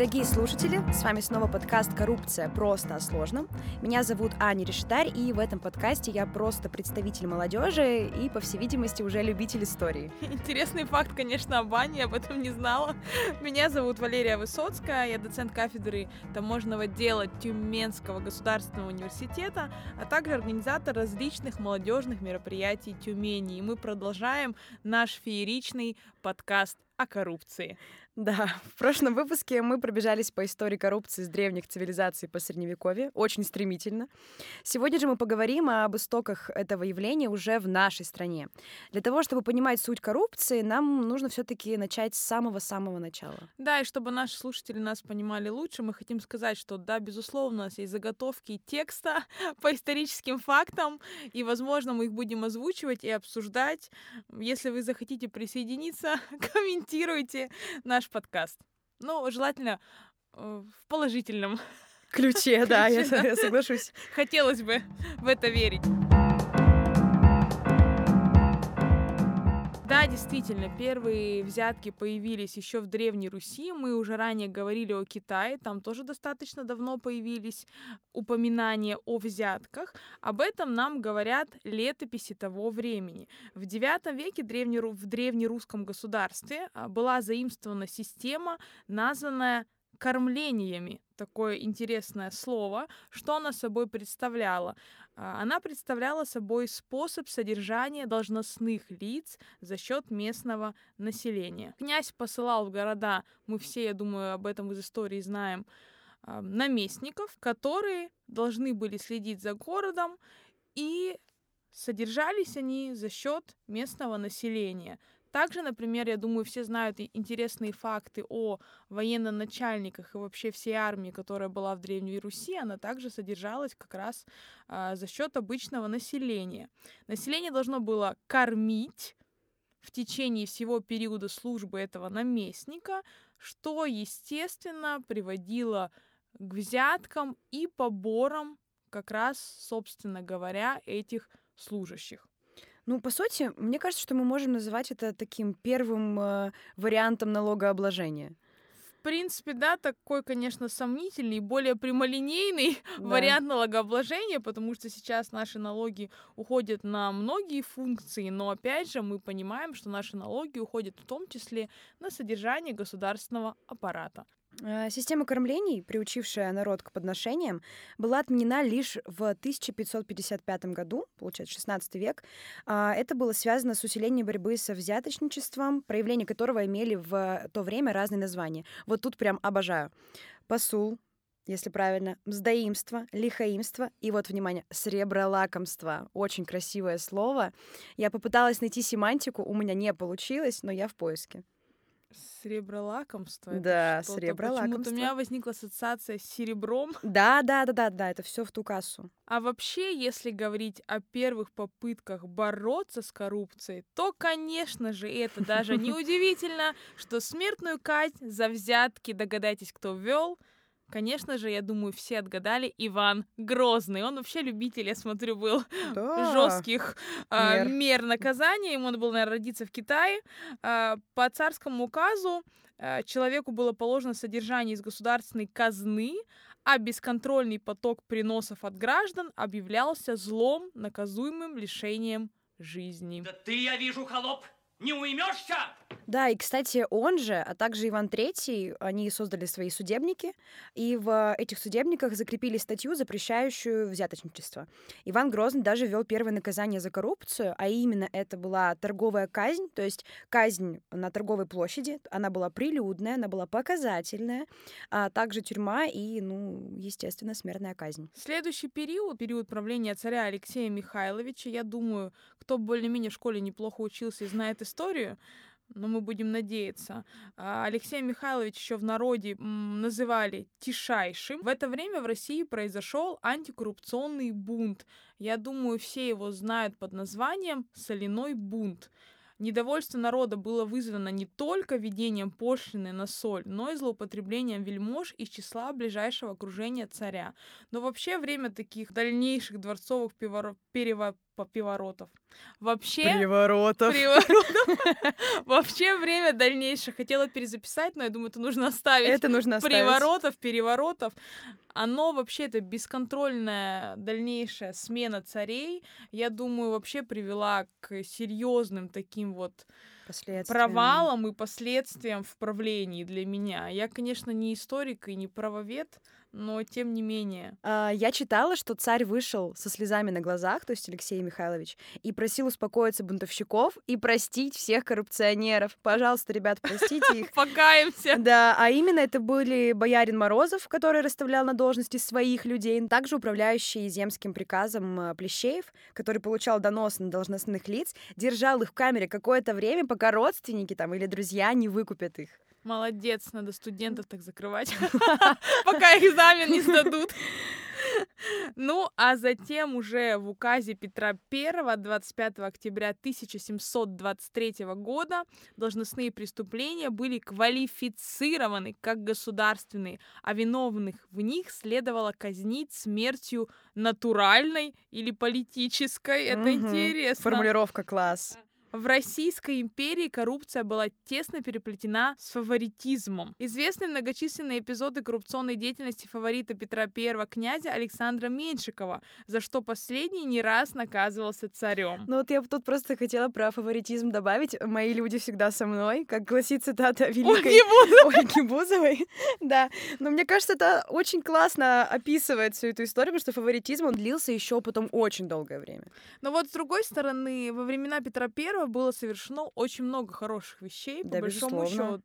дорогие слушатели! С вами снова подкаст «Коррупция. Просто о сложном». Меня зовут Аня Решетарь, и в этом подкасте я просто представитель молодежи и, по всей видимости, уже любитель истории. Интересный факт, конечно, об Ане, я об этом не знала. Меня зовут Валерия Высоцкая, я доцент кафедры таможенного дела Тюменского государственного университета, а также организатор различных молодежных мероприятий Тюмени. И мы продолжаем наш фееричный подкаст о коррупции. Да, в прошлом выпуске мы пробежались по истории коррупции с древних цивилизаций по Средневековье, очень стремительно. Сегодня же мы поговорим об истоках этого явления уже в нашей стране. Для того, чтобы понимать суть коррупции, нам нужно все таки начать с самого-самого начала. Да, и чтобы наши слушатели нас понимали лучше, мы хотим сказать, что да, безусловно, у нас есть заготовки текста по историческим фактам, и, возможно, мы их будем озвучивать и обсуждать. Если вы захотите присоединиться, комментируйте наш наш подкаст. Ну, желательно э, в положительном ключе, да, я соглашусь. Хотелось бы в это верить. Действительно, первые взятки появились еще в Древней Руси. Мы уже ранее говорили о Китае, там тоже достаточно давно появились упоминания о взятках. Об этом нам говорят летописи того времени. В IX веке в древнерусском государстве а, была заимствована система, названная кормлениями. Такое интересное слово. Что она собой представляла? А, она представляла собой способ содержания должностных лиц за счет местного населения. Князь посылал в города, мы все, я думаю, об этом из истории знаем, а, наместников, которые должны были следить за городом и содержались они за счет местного населения. Также, например, я думаю, все знают интересные факты о военно-начальниках и вообще всей армии, которая была в Древней Руси, она также содержалась как раз а, за счет обычного населения. Население должно было кормить в течение всего периода службы этого наместника, что, естественно, приводило к взяткам и поборам как раз, собственно говоря, этих служащих. Ну, по сути, мне кажется, что мы можем называть это таким первым э, вариантом налогообложения. В принципе, да, такой, конечно, сомнительный, более прямолинейный да. вариант налогообложения, потому что сейчас наши налоги уходят на многие функции, но опять же мы понимаем, что наши налоги уходят в том числе на содержание государственного аппарата. Э, система кормлений, приучившая народ к подношениям, была отменена лишь в 1555 году, получается, 16 век. А, это было связано с усилением борьбы со взяточничеством, проявления которого имели в то время разные названия. Вот тут прям обожаю. Посул, если правильно, мздоимство, лихоимство и вот, внимание, сребролакомство. Очень красивое слово. Я попыталась найти семантику, у меня не получилось, но я в поиске. Сребролакомство. Да, сребролакомство. Почему-то у меня возникла ассоциация с серебром. Да, да, да, да, да, это все в ту кассу. А вообще, если говорить о первых попытках бороться с коррупцией, то, конечно же, это даже не удивительно, что смертную казнь за взятки, догадайтесь, кто ввел, Конечно же, я думаю, все отгадали Иван Грозный. Он вообще любитель, я смотрю, был да. жестких э, мер. мер наказания. Ему надо было, наверное, родиться в Китае. Э, по царскому указу э, человеку было положено содержание из государственной казны, а бесконтрольный поток приносов от граждан объявлялся злом, наказуемым лишением жизни. Да ты, я вижу, холоп, не уймешься? Да, и, кстати, он же, а также Иван III, они создали свои судебники, и в этих судебниках закрепили статью, запрещающую взяточничество. Иван Грозный даже ввел первое наказание за коррупцию, а именно это была торговая казнь, то есть казнь на торговой площади, она была прилюдная, она была показательная, а также тюрьма и, ну, естественно, смертная казнь. Следующий период, период правления царя Алексея Михайловича, я думаю, кто более-менее в школе неплохо учился и знает историю, но мы будем надеяться. А, Алексея Михайлович еще в народе называли тишайшим. В это время в России произошел антикоррупционный бунт. Я думаю, все его знают под названием «Соляной бунт». Недовольство народа было вызвано не только введением пошлины на соль, но и злоупотреблением вельмож из числа ближайшего окружения царя. Но вообще время таких дальнейших дворцовых переворотов по- пиворотов. Вообще... Приворотов. Приворотов. Вообще время дальнейшее. Хотела перезаписать, но я думаю, это нужно оставить. Это нужно оставить. Приворотов, переворотов. Оно вообще, это бесконтрольная дальнейшая смена царей, я думаю, вообще привела к серьезным таким вот провалам и последствиям в правлении для меня. Я, конечно, не историк и не правовед, но тем не менее. А, Я читала, что царь вышел со слезами на глазах, то есть Алексей Михайлович, и просил успокоиться бунтовщиков и простить всех коррупционеров. Пожалуйста, ребят, простите их. Покаемся. Да, а именно это были боярин Морозов, который расставлял на должности своих людей, также управляющий земским приказом э, Плещеев, который получал донос на должностных лиц, держал их в камере какое-то время, пока родственники там или друзья не выкупят их. Молодец, надо студентов так закрывать, пока экзамен не сдадут. Ну, а затем уже в указе Петра I 25 октября 1723 года должностные преступления были квалифицированы как государственные, а виновных в них следовало казнить смертью натуральной или политической. Это Мгм. интересно. Формулировка класс. В Российской империи коррупция была тесно переплетена с фаворитизмом. Известны многочисленные эпизоды коррупционной деятельности фаворита Петра I князя Александра Меньшикова, за что последний не раз наказывался царем. Ну вот я тут просто хотела про фаворитизм добавить. Мои люди всегда со мной, как гласит цитата великой Ольги Бузовой. Ольги Бузовой. Да, но мне кажется, это очень классно описывает всю эту историю, потому что фаворитизм, он длился еще потом очень долгое время. Но вот с другой стороны, во времена Петра I было совершено очень много хороших вещей, по Да, большому безусловно. счету.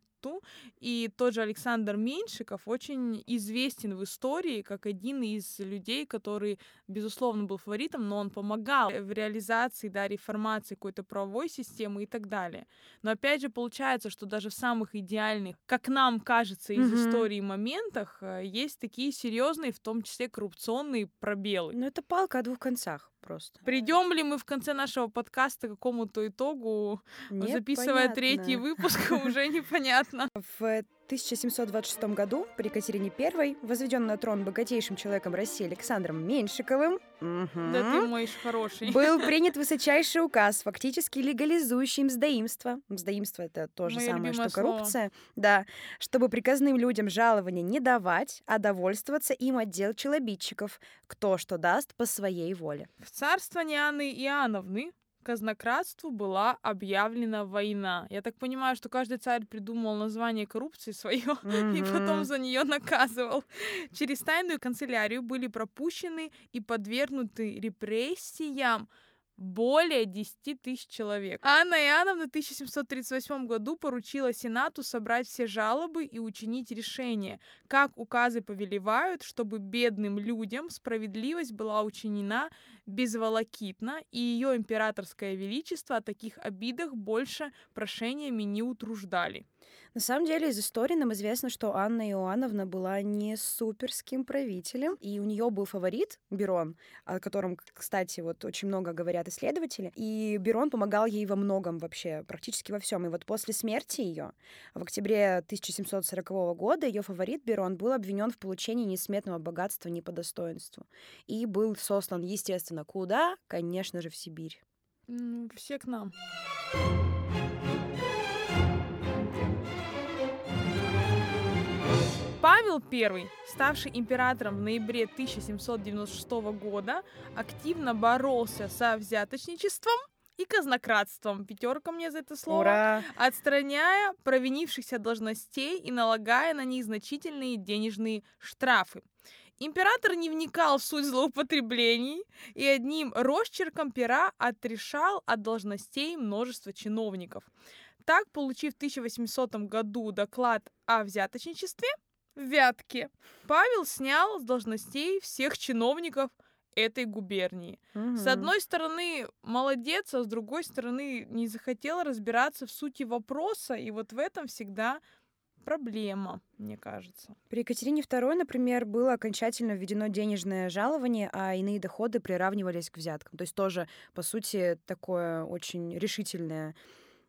И тот же Александр Меньшиков очень известен в истории как один из людей, который, безусловно, был фаворитом, но он помогал в реализации, да, реформации какой-то правовой системы и так далее. Но опять же получается, что даже в самых идеальных, как нам кажется, из Мгм. истории моментах э, есть такие серьезные, в том числе коррупционные пробелы. Ну это палка о двух концах просто. Придем ли мы в конце нашего подкаста к какому-то итогу, записывая третий Непонятно. выпуск, уже непонятно. В 1726 году при Екатерине I возведен на трон богатейшим человеком России Александром Меньшиковым Да ты мой хороший. был принят высочайший указ, фактически легализующий мздоимство. Мздоимство — это то же Моё самое, что слово. коррупция. Да, чтобы приказным людям жалования не давать, а довольствоваться им отдел челобитчиков, кто что даст по своей воле. В царствовании Анны Иоанновны казнократству была объявлена война. Я так понимаю, что каждый царь придумал название коррупции свое и потом за нее наказывал. Через тайную канцелярию были пропущены и подвергнуты репрессиям более 10 тысяч человек. Анна Иоанновна в 1738 году поручила Сенату собрать все жалобы и учинить решение, как указы повелевают, чтобы бедным людям справедливость была учинена безволокитно, и ее императорское величество о таких обидах больше прошениями не утруждали. На самом деле из истории нам известно, что Анна Иоанновна была не суперским правителем, и у нее был фаворит Берон, о котором, кстати, вот очень много говорят исследователи, и Берон помогал ей во многом вообще, практически во всем. И вот после смерти ее в октябре 1740 года ее фаворит Берон был обвинен в получении несметного богатства не по достоинству и был сослан, естественно, куда? Конечно же, в Сибирь. Все к нам. Павел I, ставший императором в ноябре 1796 года, активно боролся со взяточничеством и казнократством. Пятерка мне за это слово. Ура! Отстраняя провинившихся должностей и налагая на них значительные денежные штрафы. Император не вникал в суть злоупотреблений и одним росчерком пера отрешал от должностей множество чиновников. Так, получив в 1800 году доклад о взяточничестве в Вятке, Павел снял с должностей всех чиновников этой губернии. С Мгм. одной стороны, молодец, а с другой стороны, не захотел разбираться в сути вопроса, и вот в этом всегда проблема, мне кажется. При Екатерине II, например, было окончательно введено денежное жалование, а иные доходы приравнивались к взяткам. То есть тоже, по сути, такое очень решительное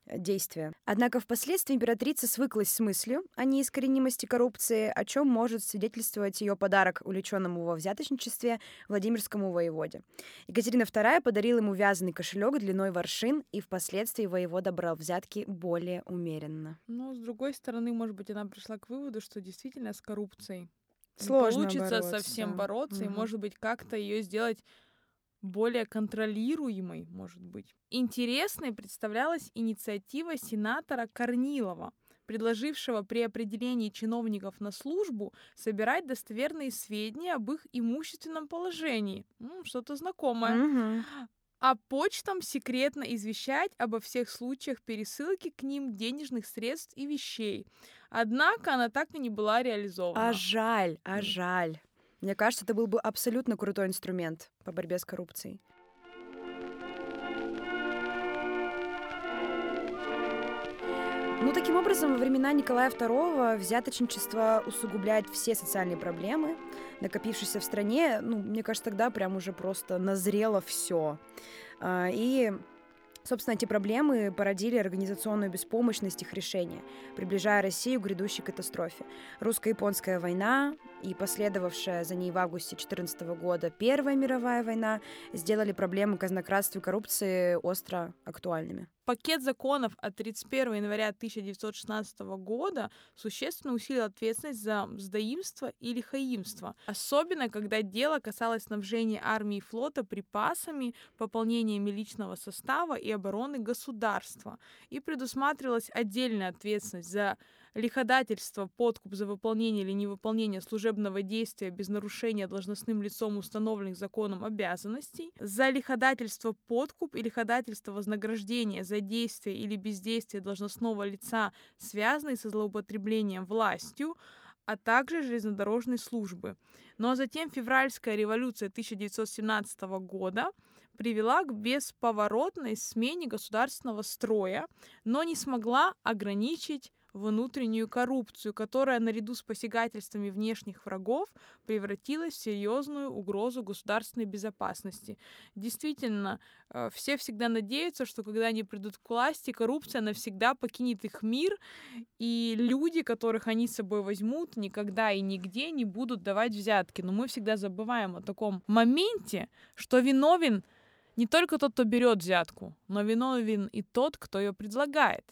действия. Однако впоследствии императрица свыклась с мыслью о неискоренимости коррупции, о чем может свидетельствовать ее подарок увлеченному во взяточничестве Владимирскому воеводе. Екатерина II подарила ему вязаный кошелек длиной в аршин, и впоследствии воевода брал взятки более умеренно. Но, с другой стороны, может быть, она пришла к выводу, что действительно с коррупцией Сложно получится бороться. совсем бороться, и, Мгм. может быть, как-то ее сделать более контролируемой, может быть. Интересной представлялась инициатива сенатора Корнилова, предложившего при определении чиновников на службу собирать достоверные сведения об их имущественном положении. Что-то знакомое. А почтам секретно извещать обо всех случаях пересылки к ним денежных средств и вещей. Однако она так и не была реализована. А жаль, а жаль. Мне кажется, это был бы абсолютно крутой инструмент по борьбе с коррупцией. Ну, таким образом, во времена Николая II взяточничество усугубляет все социальные проблемы, накопившиеся в стране. Ну, мне кажется, тогда прям уже просто назрело все. И Собственно, эти проблемы породили организационную беспомощность их решения, приближая Россию к грядущей катастрофе. Русско-японская война и последовавшая за ней в августе 2014 года Первая мировая война сделали проблемы казнократства и коррупции остро актуальными. Пакет законов от 31 января 1916 года существенно усилил ответственность за сдаимство и лихаимство, особенно когда дело касалось снабжения армии и флота припасами, пополнениями личного состава и обороны государства. И предусматривалась отдельная ответственность за лиходательство, подкуп за выполнение или невыполнение служебного действия без нарушения должностным лицом установленных законом обязанностей, за лиходательство, подкуп и лиходательство вознаграждения за действие или бездействие должностного лица, связанные со злоупотреблением властью, а также железнодорожной службы. Ну а затем февральская революция 1917 года привела к бесповоротной смене государственного строя, но не смогла ограничить внутреннюю коррупцию, которая наряду с посягательствами внешних врагов превратилась в серьезную угрозу государственной безопасности. Действительно, э, все всегда надеются, что когда они придут к власти, коррупция навсегда покинет их мир, и люди, которых они с собой возьмут, никогда и нигде не будут давать взятки. Но мы всегда забываем о таком моменте, что виновен не только тот, кто берет взятку, но виновен и тот, кто ее предлагает.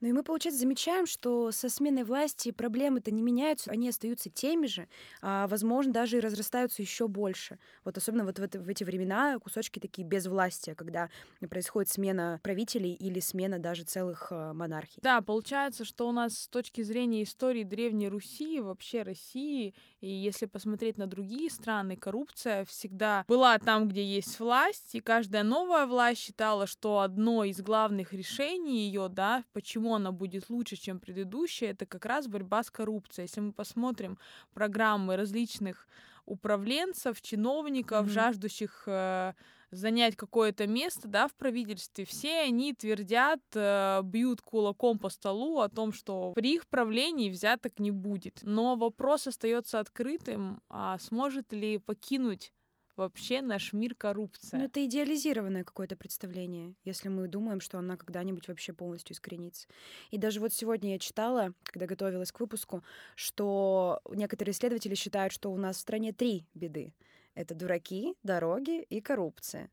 Ну и мы, получается, замечаем, что со сменой власти проблемы-то не меняются, они остаются теми же, а, возможно, даже и разрастаются еще больше. Вот особенно вот в, это, в эти времена кусочки такие без власти, когда происходит смена правителей или смена даже целых а, монархий. Да, получается, что у нас с точки зрения истории Древней Руси, вообще России, и если посмотреть на другие страны, коррупция всегда была там, где есть власть, и каждая новая власть считала, что одно из главных решений ее, да, почему она будет лучше, чем предыдущая, это как раз борьба с коррупцией. Если мы посмотрим программы различных управленцев, чиновников, Мгм. жаждущих э, занять какое-то место, да, в правительстве, все они твердят, э, бьют кулаком по столу о том, что при их правлении взяток не будет. Но вопрос остается открытым, а сможет ли покинуть вообще наш мир коррупция? Ну, это идеализированное какое-то представление, если мы думаем, что она когда-нибудь вообще полностью искоренится. И даже вот сегодня я читала, когда готовилась к выпуску, что некоторые исследователи считают, что у нас в стране три беды. Это дураки, дороги и коррупция.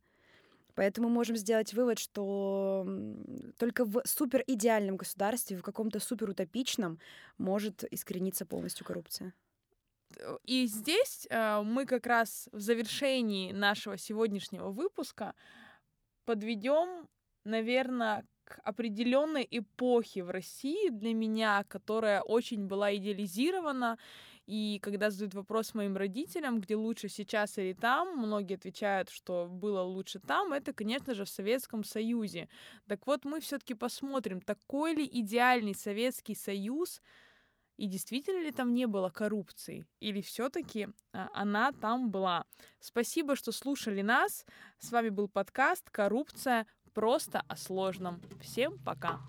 Поэтому можем сделать вывод, что только в суперидеальном государстве, в каком-то суперутопичном может искорениться полностью коррупция. И здесь э, мы как раз в завершении нашего сегодняшнего выпуска подведем, наверное, к определенной эпохе в России для меня, которая очень была идеализирована. И когда задают вопрос моим родителям, где лучше сейчас или там, многие отвечают, что было лучше там, это, конечно же, в Советском Союзе. Так вот, мы все-таки посмотрим, такой ли идеальный Советский Союз, и действительно ли там не было коррупции? Или все-таки она там была? Спасибо, что слушали нас. С вами был подкаст «Коррупция. Просто о сложном». Всем пока!